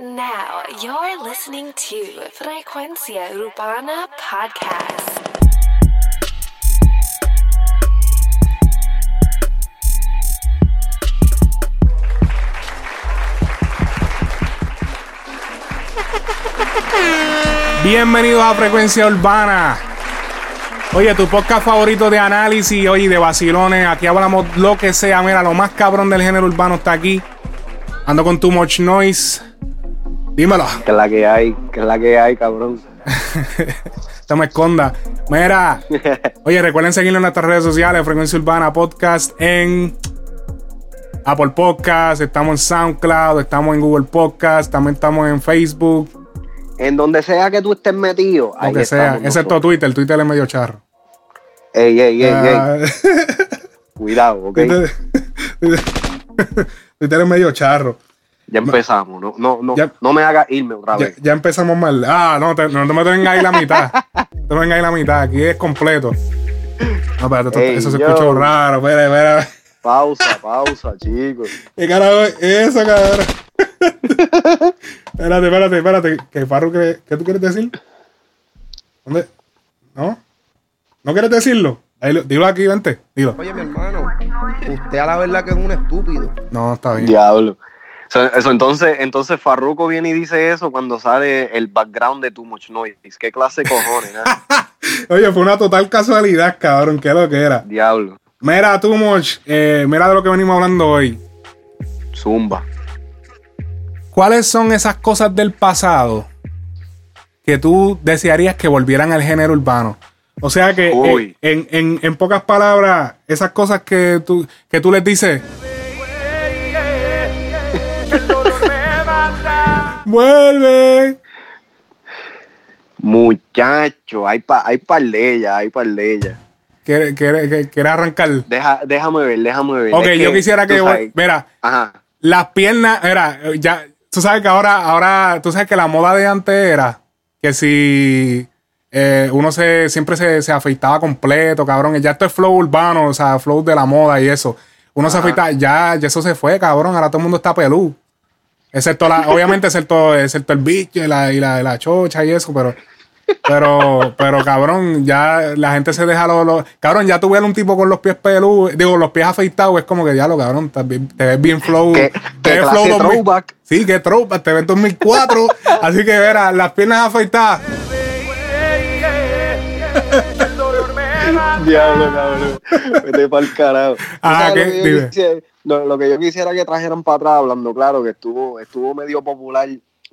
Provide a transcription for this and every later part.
Now you're listening to Frecuencia Urbana Podcast. Bienvenidos a Frecuencia Urbana. Oye, tu podcast favorito de análisis, oye, de vacilones. Aquí hablamos lo que sea. Mira, lo más cabrón del género urbano está aquí. Ando con Too Much Noise. Dímelo. Que es la que hay, que es la que hay, cabrón. Esto me esconda. Mira. Oye, recuerden seguirnos en nuestras redes sociales, Frecuencia Urbana Podcast en Apple Podcast, estamos en SoundCloud, estamos en Google Podcast, también estamos en Facebook, En donde sea que tú estés metido, ahí que sea, excepto. Twitter, Twitter es medio charro. Ey, ey, ey, Ah, ey. Cuidado, ok. Twitter es medio charro. Ya empezamos. No, no, no, Ya- no me hagas irme otra Ya, vez. ya empezamos mal. Ah, no, te, no, no me tengas ahí la mitad. No te vengas ahí la mitad. Aquí es completo. No, espérate, eso se escuchó raro. Espera, espera. Pausa, pausa, chicos. ¿Qué carajo es eso, cabrón? espérate, espérate, espérate. ¿Qué, Farru, qué, qué tú quieres decir? ¿Dónde? ¿No? ¿No quieres decirlo? Ahí lo- dilo aquí, vente. Dilo. Oye, mi hermano, usted a la verdad que es un estúpido. No, está bien. Diablo. Eso, entonces, entonces Farruko viene y dice eso cuando sale el background de Too Much Noise. ¿Qué clase de cojones? ah? Oye, fue una total casualidad, cabrón. ¿Qué es lo que era? Diablo. Mira, too much. eh, mira de lo que venimos hablando hoy. Zumba. ¿Cuáles son esas cosas del pasado que tú desearías que volvieran al género urbano? O sea que, eh, en, en- en pocas palabras, esas cosas que tú, que tú les dices. ¡Vuelve! Muchacho, hay, pa, hay par de ellas, hay par de ellas. ¿Quieres quiere, quiere- quiere arrancar? Deja, déjame ver, déjame ver. Ok, Es yo quisiera que. sabes- Mira, Ajá. las piernas, era, ya, tú sabes que ahora, ahora, tú sabes que la moda de antes era que si eh, uno se, siempre se, se afeitaba completo, cabrón, ya esto es flow urbano, o sea, flow de la moda y eso. Uno se Ajá. afeitaba, ya, ya eso se fue, cabrón, ahora todo el mundo está pelú. Excepto la, obviamente, excepto, excepto el bicho y la, y la, y la chocha y eso, pero, pero, pero cabrón, ya la gente se deja los, los- cabrón, ya a un tipo con los pies peludos, digo, los pies afeitados, es como que ya lo cabrón, te ves bien flow. ¿Qué- te qué ves clase de 2000 throwback? Sí, que throwback, te ves 2004, así que verá, las piernas afeitadas. Diablo, cabrón. Vete pa'l carajo. ¿Tú Ah, ¿qué? Lo que, yo Dime. quisiera, lo, lo que yo quisiera que trajeran para atrás, hablando claro, que estuvo, estuvo medio popular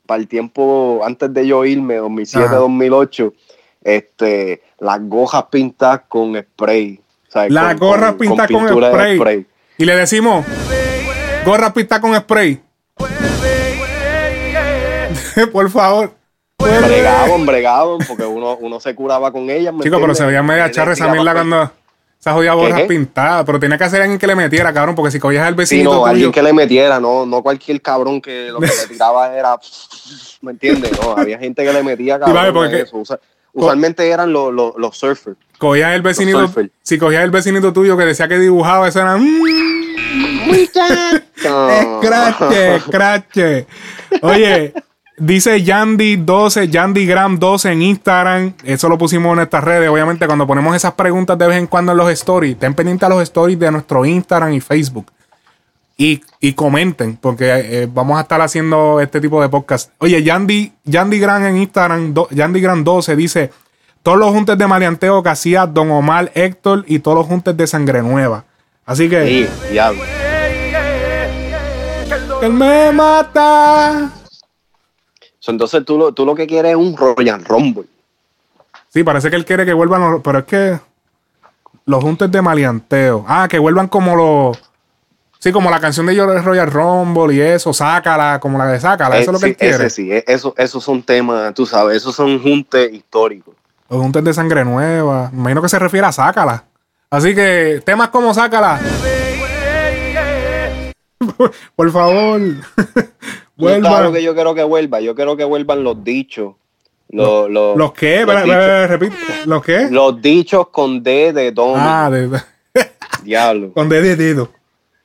para el tiempo antes de yo irme, 2007, Ajá. 2008, este, las gojas pintadas con spray. ¿sabes? Las Con- gorras con- pintadas con, de spray. Y le decimos, gorra pintada con spray. Por favor. Bregaban, bregaban, porque uno, uno se curaba con ellas. ¿me Chico, pero se veía media charra esa mierda cuando esa jodida gorra qué? pintada. Pero tenía que hacer alguien que le metiera, cabrón, porque si cogías al Sí, vecinito no, tuyo. alguien que le metiera, no, no cualquier cabrón que lo que le tiraba era, ¿me entiendes? No, había gente que le metía cabrón vale, porque- eso. Usa- usualmente eran los, los, los surfers. Cogías el vecinito. Si cogías el vecinito tuyo que decía que dibujaba, eso era. mm, Escrache, escrache. Oye, dice Yandy12, YandyGram12 en Instagram. Eso lo pusimos en nuestras redes. Obviamente, cuando ponemos esas preguntas de vez en cuando en los stories, estén pendientes a los stories de nuestro Instagram y Facebook. Y, y comenten, porque eh, vamos a estar haciendo este tipo de podcast. Oye, Yandy, YandyGram en Instagram, do- YandyGram12 dice: Todos los juntes de maleanteo que hacía Don Omar, Héctor y todos los juntes de Sangre Nueva. Así que. Sí, diablo. Él me mata. So, entonces tú lo, tú lo que quieres es un Royal Rumble. Sí, parece que él quiere que vuelvan, los- pero es que los juntes de maleanteo. Ah, que vuelvan como los. Sí, como la canción de Royal Rumble y eso, sácala, como la de sácala, eso es lo que Eh, él quiere. ese sí, eh, eso, esos son temas, tú sabes, esos son juntes históricos. Los juntes de sangre nueva. Me imagino que se refiere a sácala. Así que temas como sácala. Por favor. Vuelvan. lo que yo quiero que vuelva, yo quiero que vuelvan los dichos. Los, los, ¿Los qué? los dichos. ¿Los qué? Los dichos con D de Tommy. Ah, de, Diablo. con D de dedo.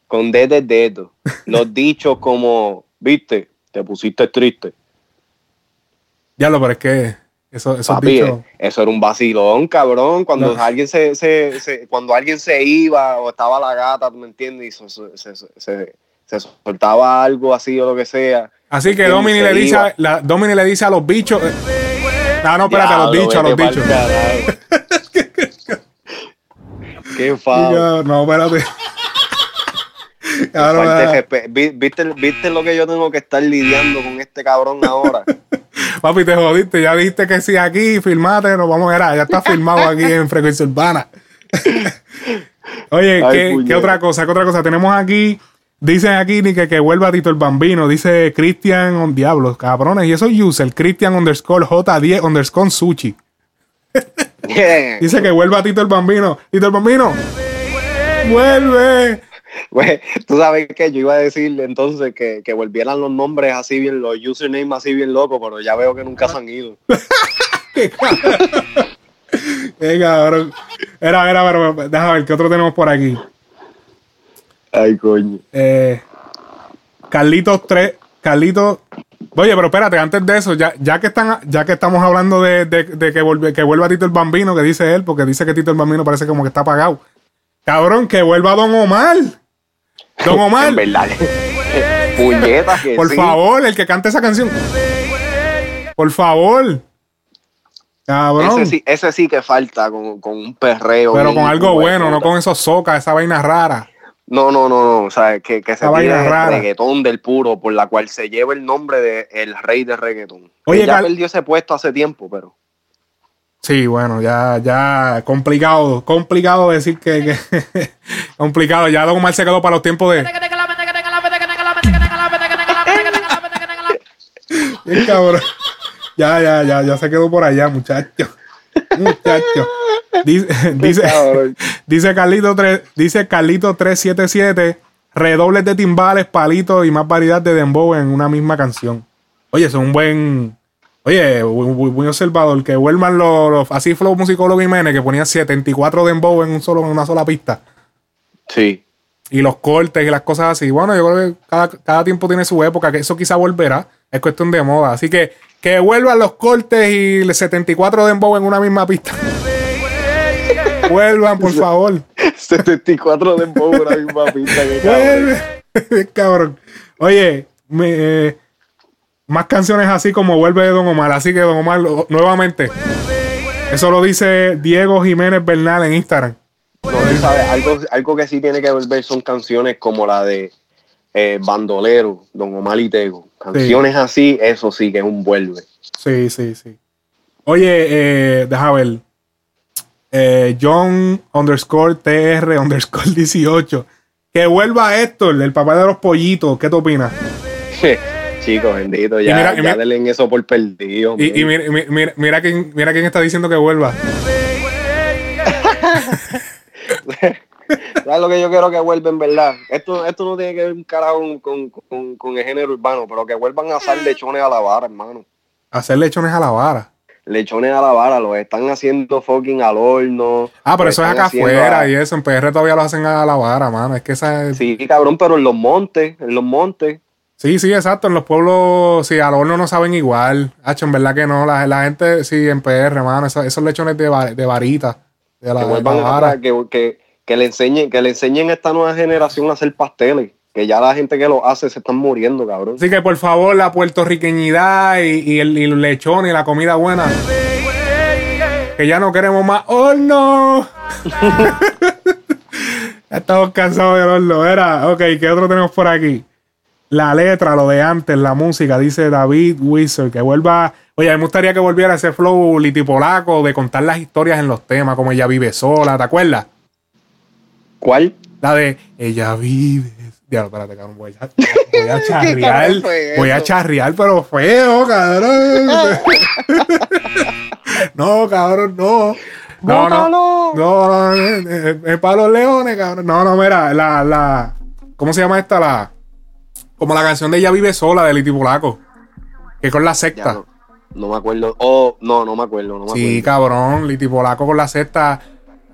Con D de dedo. Los dichos como, viste, te pusiste triste. Ya lo, pero es que eso, esos Papi, bichos. eh, eso era un vacilón, cabrón. Cuando No. alguien se, se, se- cuando alguien se iba o estaba la gata, ¿tú me entiendes? Y se, se, se- soltaba algo así o lo que sea. Así que ¿quién Domini le, dice a, la, Domini le dice a los bichos. eh, ah, no, espérate, a los bichos, a los bichos. Qué fa. Ya, No, espérate. Ah, vi- ¿Viste, ¿Viste lo que yo tengo que estar lidiando con este cabrón ahora? papi, te jodiste. Ya dijiste que sí aquí, filmate, nos vamos a ver. Ya está filmado aquí en Frecuencia Urbana. Oye, Ay, ¿qué, qué otra cosa? ¿Qué otra cosa? Tenemos aquí. Dicen aquí ni que, que vuelva Tito el Bambino. Dice Cristian on Diablos, cabrones. Y eso es user, Cristian underscore J10 underscore Sushi. Dice que vuelva Tito el Bambino. Tito el Bambino. Vuelve. Güey, tú sabes que yo iba a decir entonces que, que volvieran los nombres así bien, los usernames así bien locos, pero ya veo que nunca se han ido. Eh, cabrón. Era, era, pero déjame ver qué otro tenemos por aquí. Ay, coño. Eh, Carlitos 3. Carlitos. Oye, pero espérate, antes de eso, ya, ya que están, ya que estamos hablando de, de- de que, vuelve, que vuelva Tito el Bambino, que dice él, porque dice que Tito el Bambino parece como que está apagado. Cabrón, que vuelva Don Omar. Don Omar, En verdad. Puñetas que por sí. favor, el que cante esa canción. Por favor. Cabrón. Ese sí, ese sí que falta con, con un perreo. pero con algo bueno, no con esos socas, esa vaina rara. No, no, no, no. O sea, que, que se tire rara. reggaetón del puro, por la cual se lleva el nombre de el rey de reggaetón. Oye, ya Cal- perdió ese puesto hace tiempo, pero. Sí, bueno, ya, ya, complicado, complicado decir que, que- complicado. Ya Don Omar se quedó para los tiempos de. Bien, cabrón. Ya, ya, ya, ya se quedó por allá, muchacho. Muchacho. Dice, dice, Carlito 3, dice Carlito 377, redobles de timbales, palitos y más variedad de dembow en una misma canción. Oye, es un buen, oye, buen observador, que vuelvan los, los- así flow musicólogo Jiménez, que ponía 74 dembow en un solo, en una sola pista. Sí. Y los cortes y las cosas así. Bueno, yo creo que cada, cada tiempo tiene su época, que eso quizá volverá. Es cuestión de moda. Así que que vuelvan los cortes y el 74 dembow en una misma pista. Vuelvan, por favor. 74 de la misma pista que cabrón. Vuelve. Cabrón. Oye, me, eh, más canciones así como Vuelve de Don Omar. Así que Don Omar, lo- nuevamente. Eso lo dice Diego Jiménez Bernal en Instagram. No, sabes, algo, algo que sí tiene que volver son canciones como la de eh, Bandolero, Don Omar y Tego. Canciones así, eso sí que es un vuelve. Sí, sí, sí. Oye, eh, deja ver. Eh, John underscore TR underscore 18. Que vuelva Héctor, el papá de los pollitos. ¿Qué te opinas? Chicos, bendito, ya, mira- ya mira- denle en eso por perdido. Y, mira, mira, mira, mira quién, mira quién está diciendo que vuelva. ¿Sabes lo que yo quiero que vuelvan, verdad? Esto, esto no tiene que ver un carajo con, con, con- con el género urbano, pero que vuelvan a hacer lechones a la vara, hermano. Hacer lechones a la vara. Lechones a la vara, los están haciendo fucking al horno. Ah, pero eso es acá afuera a- y eso. En PR todavía lo hacen a la vara, mano. Es que esa es... Sí, cabrón, pero en los montes, en los montes. Sí, sí, exacto. En los pueblos, sí, al horno no saben igual. Hacho, en verdad que no. La, la gente, sí, en PR, mano. Esos, esos lechones de, va- de varita. De la, que de la a vara. que, que, que le enseñen, que le enseñen a esta nueva generación a hacer pasteles. Que ya la gente que lo hace se están muriendo, cabrón. Así que por favor, la puertorriqueñidad y, y el, y el lechón y la comida buena. Que ya no queremos más horno. Ya Estamos cansados del horno. Era, ok, ¿qué otro tenemos por aquí? La letra, lo de antes, la música, dice David Wizard, que vuelva. Oye, a mí me gustaría que volviera ese flow litipolaco de contar las historias en los temas, como ella vive sola, ¿te acuerdas? ¿Cuál? La de ella vive. Diablo, espérate, cabrón. Voy a, voy a charrear. voy a pero feo, cabrón. no, cabrón, no. No, no. ¡Bótalo! No, no, es para los leones, cabrón. No, no, mira, la, la. ¿Cómo se llama esta? La. Como la canción de Ella vive sola de Liti Polaco. Que con la secta. no, no me acuerdo. Oh, no, no me acuerdo. No me Sí, acuerdo. cabrón, Liti Polaco con la cesta.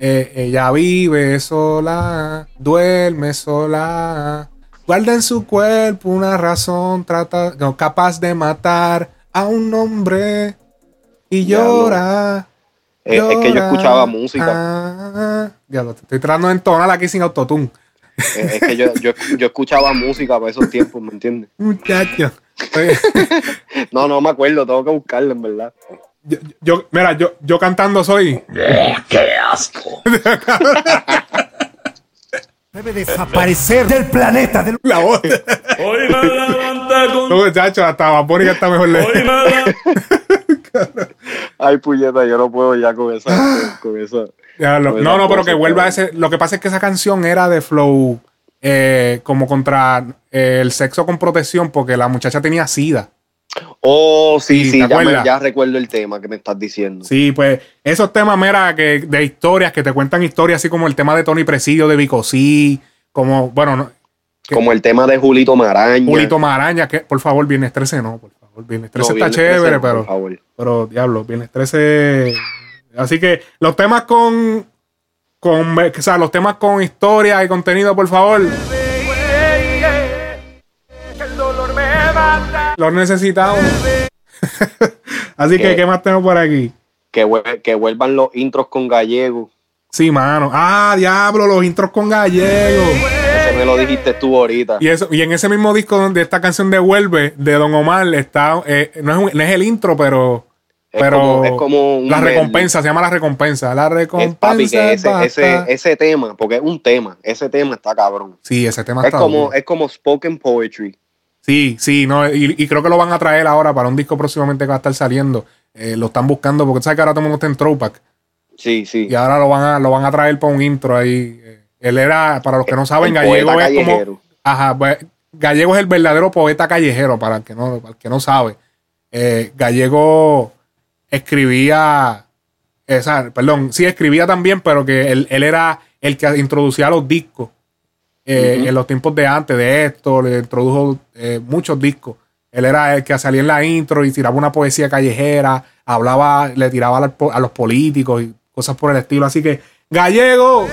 Eh, ella vive sola, duerme sola, Guarda en su cuerpo una razón trata, no, capaz de matar a un hombre y llora. Es, es que yo llora. escuchaba música. Ah, diablo, te estoy tratando de entonar aquí sin autotune. Es, es que yo, yo, yo escuchaba música para esos tiempos, ¿me entiendes? Muchacho. No, no me acuerdo, tengo que buscarlo, en verdad. Yo, yo- mira, yo, yo cantando soy. Debe desaparecer del planeta. Del... La voz. Hoy me levanta con. No, muchacho, hasta Baboni que está mejor Hoy me levanta. Ay, puñeta, yo no puedo ya con esa. con esa. Diablo. Pues No, no, las pero cosas, que vuelva a ese. Lo que pasa es que esa canción era de flow eh, como contra eh, el sexo con protección, porque la muchacha tenía sida. Oh, sí, Sí, sí, ¿te ya, me- ya recuerdo el tema que me estás diciendo. Sí, pues esos temas, mira, que de historias, que te cuentan historias, así como el tema de Tony Presidio, de Vicosí, como, bueno, no, Como el tema de Julito Maraña. Julito Maraña, que por favor, Viernes 13 no, por favor, Viernes 13 No, está Viernes 13, chévere, pero, favor. pero diablo, Viernes 13. Así que los temas con, con, o sea, los temas con historia y contenido, por favor. Los necesitamos. Así que, ¿Qué? ¿qué más tengo por aquí? Que, vuel- que vuelvan los intros con gallego. Sí, mano. Ah, diablo, los intros con gallego. Ese me lo dijiste tú ahorita. Y, eso, y en ese mismo disco donde esta canción de Vuelve, de Don Omar, está, eh, no, es un- no es el intro, pero, Es pero como- es como un la medley. recompensa, se llama la recompensa. La Es recompensa. papi que ese, ese, ese tema, porque es un tema, ese tema está cabrón. sí, ese tema Es está como, es como spoken poetry. Sí, sí, no, y, y creo que lo van a traer ahora para un disco próximamente que va a estar saliendo. Eh, lo están buscando porque sabes que ahora todo el mundo está en throwback. Sí, sí. Y ahora lo van a, lo van a traer para un intro ahí. Eh, Él era, para los que no saben, El Gallego es como. callejero. Ajá, pues, Gallego es el verdadero poeta callejero, para el que no, para el que no sabe. Eh, Gallego escribía, perdón, sí escribía también, pero que él, él era el que introducía los discos. Eh. En los tiempos de antes de esto, le introdujo eh, muchos discos. Él era el que salía en la intro y tiraba una poesía callejera, hablaba, le tiraba a los po- a los políticos y cosas por el estilo. Así que, Gallego,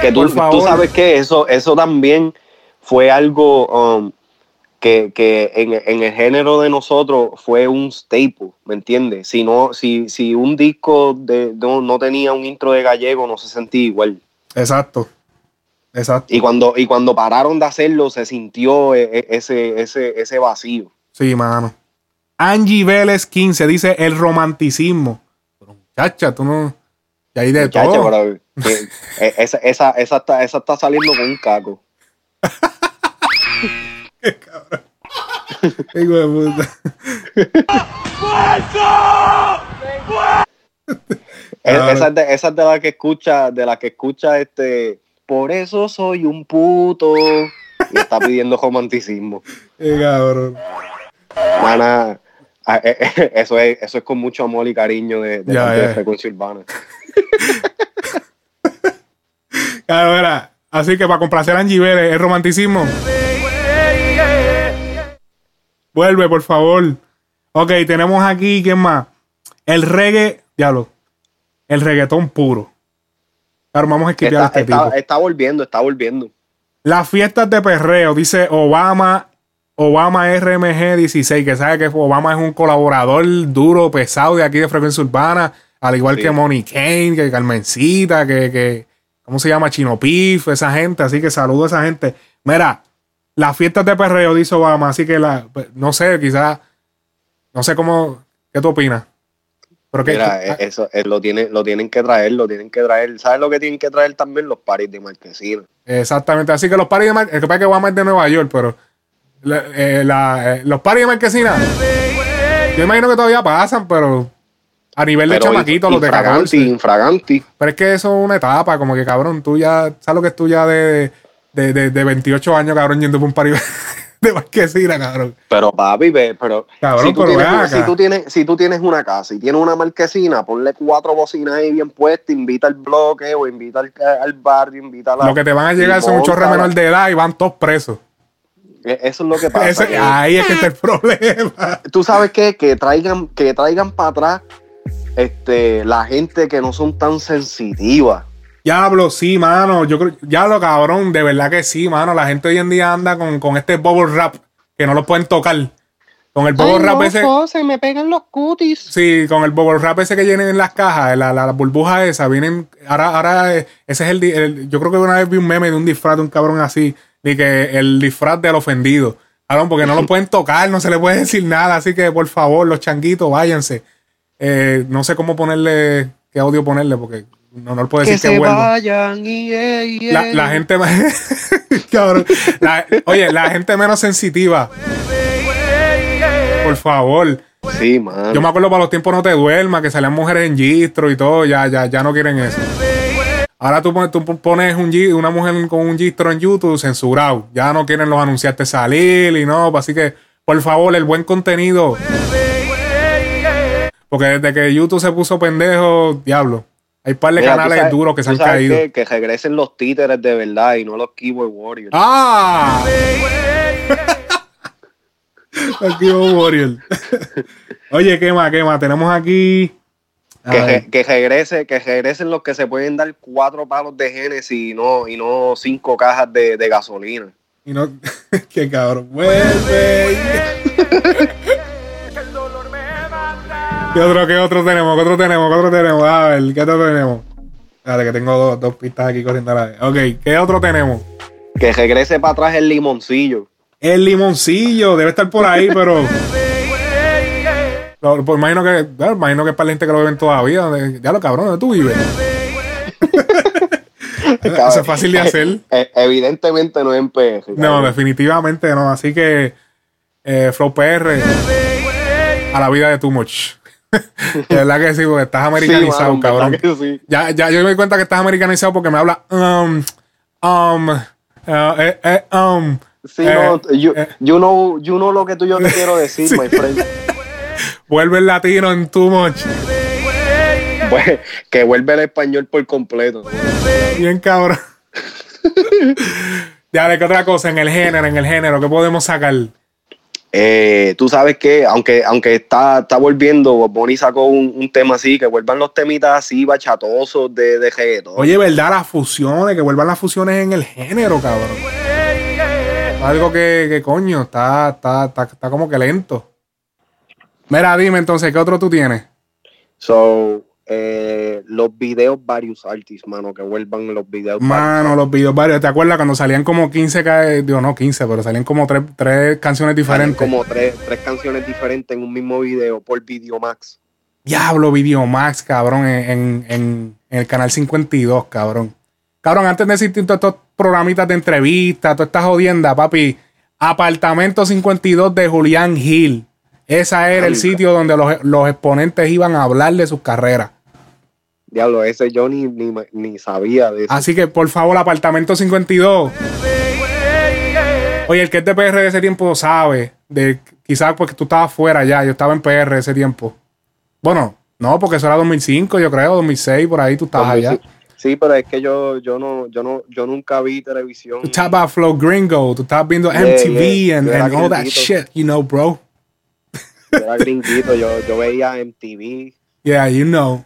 Que tú, Por favor. tú sabes que eso, eso también fue algo um, que, que en, en el género de nosotros fue un staple, ¿me entiendes? Si, no, si, si un disco de, no, no tenía un intro de gallego, no se sentía igual. exacto, exacto. Y cuando, y cuando pararon de hacerlo, se sintió e- e- ese, ese, ese vacío. Sí, mano. Angie Vélez 15 dice el romanticismo. Pero muchacha, tú no. Y hay de Muchacho, todo. pero, que- e- esa, esa, esa, está, esa está saliendo con un caco. Hijo de puta. Esa es de, esa es de la que escucha, de la que escucha este. Por eso soy un puto. Y está pidiendo romanticismo. Qué cabrón. Mana, a- e- e- eso es, eso es con mucho amor y cariño de, de, Ya, de ya. frecuencia urbana. Claro, era. Así que para complacer a Angie Vélez, el romanticismo. Vuelve, por favor. Ok, tenemos aquí, ¿quién más? El reggae, diablo. El reggaetón puro. Claro, vamos a esquivar Está, este está- tipo. está volviendo, está volviendo. Las fiestas de perreo, dice Obama, Obama RMG 16, que sabe que Obama es un colaborador duro, pesado de aquí de Frecuencia Urbana, al igual Sí. que Moni Kane, que Carmencita, que, que, ¿cómo se llama? Chino Pif, esa gente, así que saludo a esa gente. Mira, las fiestas de perreo, dice Obama, así que la, no sé, quizás, no sé cómo, ¿qué tú opinas? Pero que, Mira, eh, eso eh, lo, tienen, lo tienen que traer, lo tienen que traer. ¿Sabes lo que tienen que traer también? Los paris de Marquesina. Exactamente, así que los paris de Mar- el que pasa que es de Nueva York, pero la- eh, la- eh, los paris de Marquesina, yo imagino que todavía pasan, pero a nivel de Pero chamaquitos, los de infraganti, 14. infraganti. Pero es que eso es una etapa, como que cabrón, tú ya, ¿sabes lo que es tú ya de, de, de, de 28 años, cabrón, yendo por un pari de Marquesina, cabrón? Pero papi, ve, pero, Cabrón, si, tú pero tienes, ven si, tú tienes, si tú tienes una casa y tienes una marquesina, ponle cuatro bocinas ahí bien puestas, invita al bloque o invita al, al barrio, invita a la... Lo que te van a llegar son un chorre móntala. menor de edad y van todos presos. E- Eso es lo que pasa. Ese- que ahí es que está el problema. Tú sabes qué? que traigan, que traigan para atrás este, la gente que no son tan sensitivas. Diablo, sí, mano. Yo creo, diablo, cabrón, de verdad que sí, mano. La gente hoy en día anda con, con este bubble wrap que no lo pueden tocar. Con el bubble wrap ese. se me pegan los cutis. Sí, con el bubble wrap ese que vienen en las cajas, la, la, la burbuja esa, vienen. Ahora, ahora, eh, ese es el- Yo creo que una vez vi un meme de un disfraz de un cabrón así, de que el disfraz del ofendido. Cabrón, porque no lo pueden tocar, no se le puede decir nada, así que por favor, los changuitos, váyanse. Eh, no sé cómo ponerle, qué audio ponerle, porque no, no le puedo Que decir que, se vayan y. La, la gente más. Cabrón. La- oye, la gente menos sensitiva. Por favor. Sí, man. Yo me acuerdo para los tiempos no te duermas, que salían mujeres en gistro y todo, ya, ya, ya no quieren eso. Ahora tú, pones- tú pones un, una mujer con un gistro en YouTube censurado. Ya no quieren los anunciantes salir y no. Así que, por favor, el buen contenido. Porque desde que YouTube se puso pendejo, diablo. Hay par de Mira, canales sabes- duros que se han caído. qué? Que regresen los títeres de verdad y no los keyboard warriors. ¡Ah! Aquí va Warrior. Oye, ¿qué más? ¿Qué más? Tenemos aquí. Que, que regrese, que regresen los que se pueden dar cuatro palos de Genesis y no, y no cinco cajas de, de gasolina. Y no. Qué cabrón. Vuelve. ¿Qué otro, qué otro tenemos? ¿Qué otro tenemos? ¿Qué otro tenemos? A ver, ¿qué otro tenemos? Dale, que tengo dos, dos pistas aquí corriendo a la vez. Ok, ¿qué otro tenemos? Que regrese para atrás el limoncillo. El limoncillo debe estar por ahí, pero. No, pues imagino que. bueno, imagino que es para la gente que lo ven todavía. Ya lo cabrón, ¿dónde tú vives? Eso es fácil de hacer. Eh, evidentemente no es en PR. No, cabrón. definitivamente no. Así que. eh, Flow PR. A la vida de Too Much. de verdad que sí, porque estás americanizado, Sí, mano, cabrón. sí. Ya, ya yo me doy cuenta que estás americanizado porque me habla. Um, um, eh, eh, eh, um. Sí, eh, no, you, eh. you know, you know lo que tú yo te quiero decir, Sí. my friend. Vuelve el latino en Too Much. Pues, que vuelve el español por completo. Bien cabrón. ya, ¿qué otra cosa? En el género, en el género, ¿qué podemos sacar? Eh, tú sabes que, aunque, aunque está, está volviendo, Bunny sacó un, un tema así, que vuelvan los temitas así bachatosos de, de reggaetón. Oye, ¿verdad? Las fusiones, que vuelvan las fusiones en el género, cabrón. Algo que, que coño, está, está, está, está como que lento. Mira, dime entonces, ¿qué otro tú tienes? So, eh, los videos, varios artists, mano, que vuelvan los videos. Mano, los videos varios. ¿Te acuerdas cuando salían como 15, ca- digo, no 15, pero salían como tres, tres canciones diferentes? como tres, tres canciones diferentes en un mismo video por Videomax. Diablo, Videomax, cabrón, en, en, el canal 52, cabrón. Cabrón, antes de existir todos estos programitas de entrevistas, toda esta jodienda, papi, Apartamento 52 de Julián Gil. Esa era el sitio donde los, los exponentes iban a hablar de sus carreras. Diablo, ese yo ni, ni, ni sabía de eso. Así que, por favor, Apartamento 52. Oye, el que es de PR de ese tiempo sabe. De, quizás porque tú estabas fuera ya. Yo estaba en PR ese tiempo. Bueno, no, porque eso era 2005, yo creo, 2006, por ahí tú estabas allá. sí, pero es que yo, yo no, yo no, yo nunca vi televisión. Tú estabas Flow Gringo, tú estabas viendo Yeah, MTV yeah. and, all that shit, you know, bro. Yo era gringuito, yo, yo veía MTV. Yeah, you know.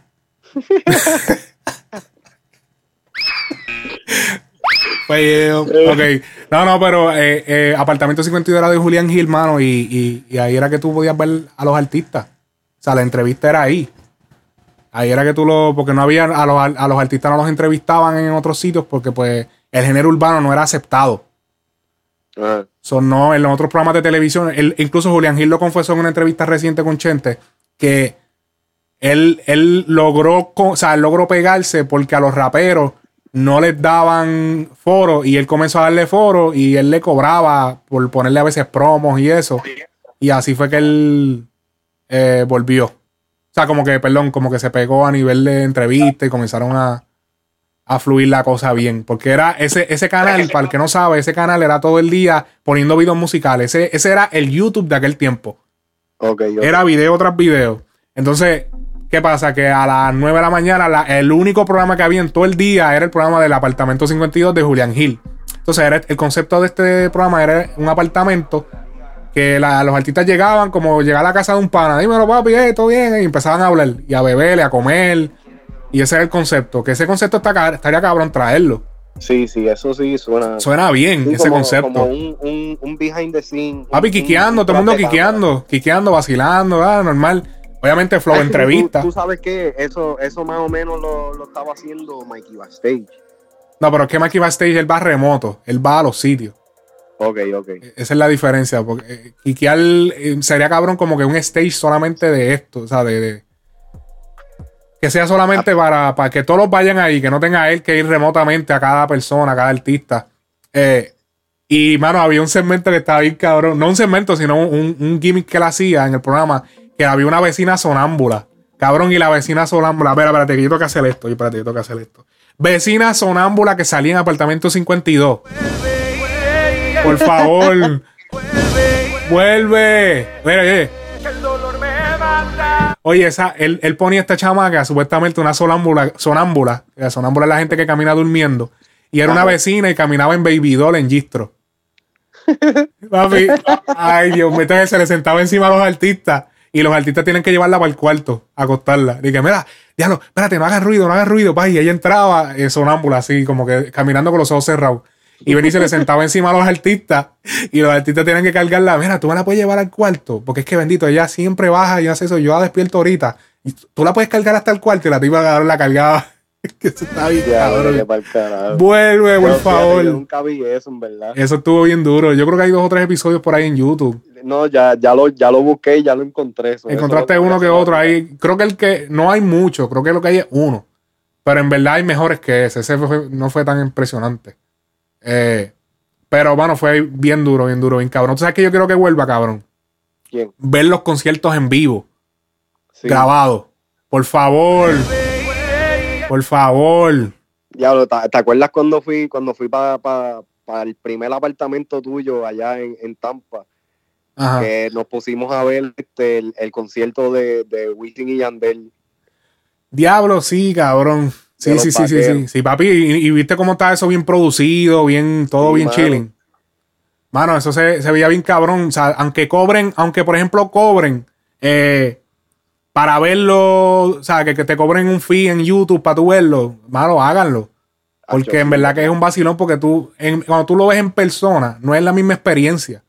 Pues, ok. No, no, pero eh, eh, Apartamento 52 era de Julián Gil, mano, y, y, y ahí era que tú podías ver a los artistas. O sea, la entrevista era ahí. Ahí era que tú lo. Porque no había. A los, a los artistas no los entrevistaban en otros sitios porque, pues, el género urbano no era aceptado. Ajá. Son no, en los otros programas de televisión, él- incluso Julián Gil lo confesó en una entrevista reciente con Chente, que él, él logró, o sea, logró pegarse porque a los raperos no les daban foro y él comenzó a darle foro y él le cobraba por ponerle a veces promos y eso. Y así fue que él eh, volvió. O sea, como que, perdón, como que se pegó a nivel de entrevista y comenzaron a, a fluir la cosa bien. Porque era ese, ese canal, para el que no sabe, ese canal era todo el día poniendo videos musicales. Ese, ese era el YouTube de aquel tiempo. Ok, yo- Era video tras video. Entonces, ¿qué pasa? Que a las 9 de la mañana, la- el único programa que había en todo el día era el programa del apartamento 52 de Julián Gil. Entonces, era, el concepto de este programa era un apartamento que la- los artistas llegaban como llegar a la casa de un pana, dímelo papi, eh, todo bien, y empezaban a hablar y a beberle, a comer. Y ese es el concepto. Que ese concepto está, estaría cabrón traerlo. Sí, sí, eso sí suena. Suena bien sí, ese como- concepto. Como un, un, un behind the. Papi, quiqueando, todo el mundo quiqueando, quiqueando, vacilando, ah, normal. Obviamente, flow entrevista. Tú, tú sabes que eso, eso más o menos lo, lo estaba haciendo Mikey Backstage. No, pero es que Mikey Backstage él va remoto, él va a los sitios. Ok, ok. Esa es la diferencia. Porque eh, quiquear eh, sería cabrón como que un stage solamente de esto, o sea, de. de- que sea solamente Ah. para, para que todos vayan ahí, que no tenga él que ir remotamente a cada persona, a cada artista. Eh, y, mano, había un segmento que estaba bien cabrón. No un segmento, sino un, un gimmick que él hacía en el programa, que había una vecina sonámbula. Cabrón, y la vecina sonámbula. Espera, espérate, que yo tengo que hacer esto. y Espérate, yo tengo que hacer esto. Vecina sonámbula que salía en apartamento 52. Por favor. Vuelve. Mira, oye. Oye, esa, él, él ponía esta chamaca, supuestamente una sonámbula. Sonámbula. La sonámbula es la gente que camina durmiendo. Y era una vecina y caminaba en baby doll en gistro. Papi, ay Dios entonces se le sentaba encima a los artistas y los artistas tienen que llevarla para el cuarto, acostarla. Dije, mira, ya no, espérate, no hagas ruido, no hagas ruido, pa. Y ella entraba eh, sonámbula, así, como que caminando con los ojos cerrados. Y venía y se le sentaba encima a los artistas y los artistas tienen que cargarla. Mira, tú me la puedes llevar al cuarto, porque es que bendito, ella siempre baja y hace eso. Yo la despierto ahorita y tú la puedes cargar hasta el cuarto y la tipa la cargaba. que eso está bien, Ya, cabrón. Vuelve, por favor. Yo nunca vi eso, en verdad. Eso estuvo bien duro. Yo creo que hay dos o tres episodios por ahí en YouTube. No, ya, ya, lo, ya lo busqué y ya lo encontré. Eso, Encontraste eso uno que otro ahí. Creo que el que no hay mucho, creo que lo que hay es uno. Pero en verdad hay mejores que ese. Ese fue- no fue tan impresionante. Eh, pero bueno, fue bien duro, bien duro, bien cabrón. ¿Tú sabes que yo quiero que vuelva, cabrón? ¿Quién? Ver los conciertos en vivo, Sí. grabados. Por favor. Por favor. Diablo, ¿te, te acuerdas cuando fui cuando fui para el primer apartamento tuyo allá en, en Tampa? Ajá. Que nos pusimos a ver este, el, el concierto de, de Wisin y Yandel. Diablo, sí, cabrón. Sí, sí, sí, sí, sí, sí, papi. Y, y viste cómo está eso bien producido, bien, todo Sí, bien mano. chilling. Mano, eso se, se veía bien cabrón. O sea, aunque cobren, aunque por ejemplo cobren eh, para verlo, o sea, que, que te cobren un fee en YouTube para tú verlo, mano, háganlo. Porque en verdad que es un vacilón, porque tú, en- cuando tú lo ves en persona, no es la misma experiencia.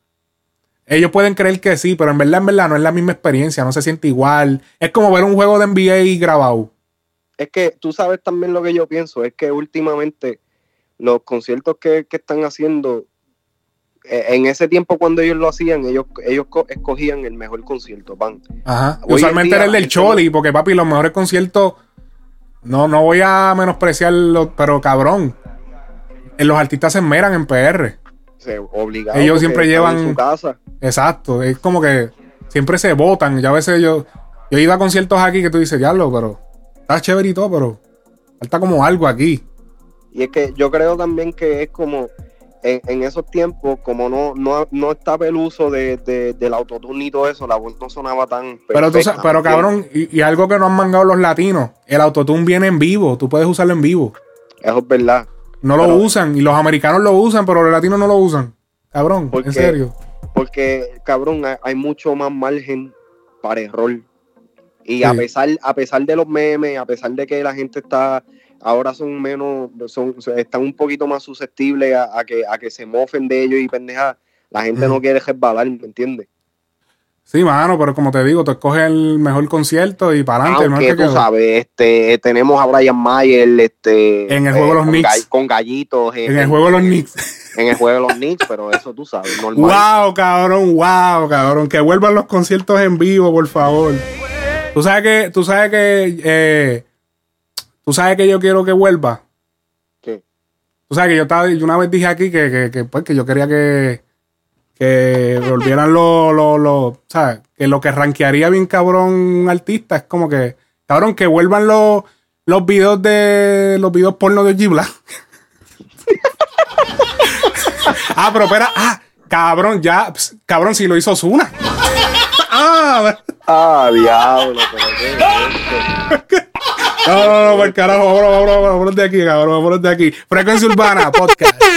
Ellos pueden creer que sí, pero en verdad, en verdad, no es la misma experiencia, no se siente igual. Es como ver un juego de NBA grabado. Es que tú sabes también lo que yo pienso, es que últimamente los conciertos que, que están haciendo, en ese tiempo cuando ellos lo hacían, ellos, ellos co- escogían el mejor concierto, van. Ajá. Hoy Usualmente era el del Choli, porque papi, los mejores conciertos. No, no voy a menospreciarlo, pero cabrón. eh, Los artistas se esmeran en PR. Se obligaron Ellos siempre llevan- en su casa. Exacto. Es como que siempre se votan. Ya a veces yo. Yo he ido a conciertos aquí que tú dices, diablo, pero. Está chévere y todo, pero. Falta como algo aquí. Y es que yo creo también que es como en, en esos tiempos, como no, no, no estaba el uso de, de- del autotune y todo eso, la voz no sonaba tan. Pero, perfecta, pero cabrón, y, y algo que no han mangado los latinos. El autotune viene en vivo. Tú puedes usarlo en vivo. Eso es verdad. No lo usan. Y los americanos lo usan, pero los latinos no lo usan. Cabrón, ¿Por en serio. Porque, cabrón, hay, hay mucho más margen para error. Y a pesar, a pesar de los memes, a pesar de que la gente está, ahora son menos, son, están un poquito más susceptibles a, a que, a que se mofen de ellos y pendejas, la gente no quiere resbalar, ¿me entiendes? Sí, mano, pero como te digo, tú escoges el mejor concierto y para adelante. Aunque que tú quedó. sabes, este, tenemos a Brian Mayer, este, En el juego de los con, Knicks. gall- con gallitos, En el juego de los Knicks. en el juego de los Knicks, pero eso tú sabes, normal. wow, cabrón, wow, cabrón. Que vuelvan los conciertos en vivo, por favor. Tú sabes que, tú sabes que, eh, tú sabes que yo quiero que vuelva. ¿Qué? Tú sabes que yo estaba, yo una vez dije aquí que, que, que, pues, que yo quería que, que volvieran los, los, los, ¿sabes? Que lo que rankearía bien cabrón un artista es como que, cabrón, que vuelvan los, los videos de, los videos porno de G Black. ah, pero espera, ah, cabrón, ya, ps, cabrón, si lo hizo Zuna. ah, Ah, diablo, pero qué? no, no, no, por carajo, vámonos, vámonos, vámonos de aquí, cabrón, vámonos de aquí. Frecuencia Urbana, podcast.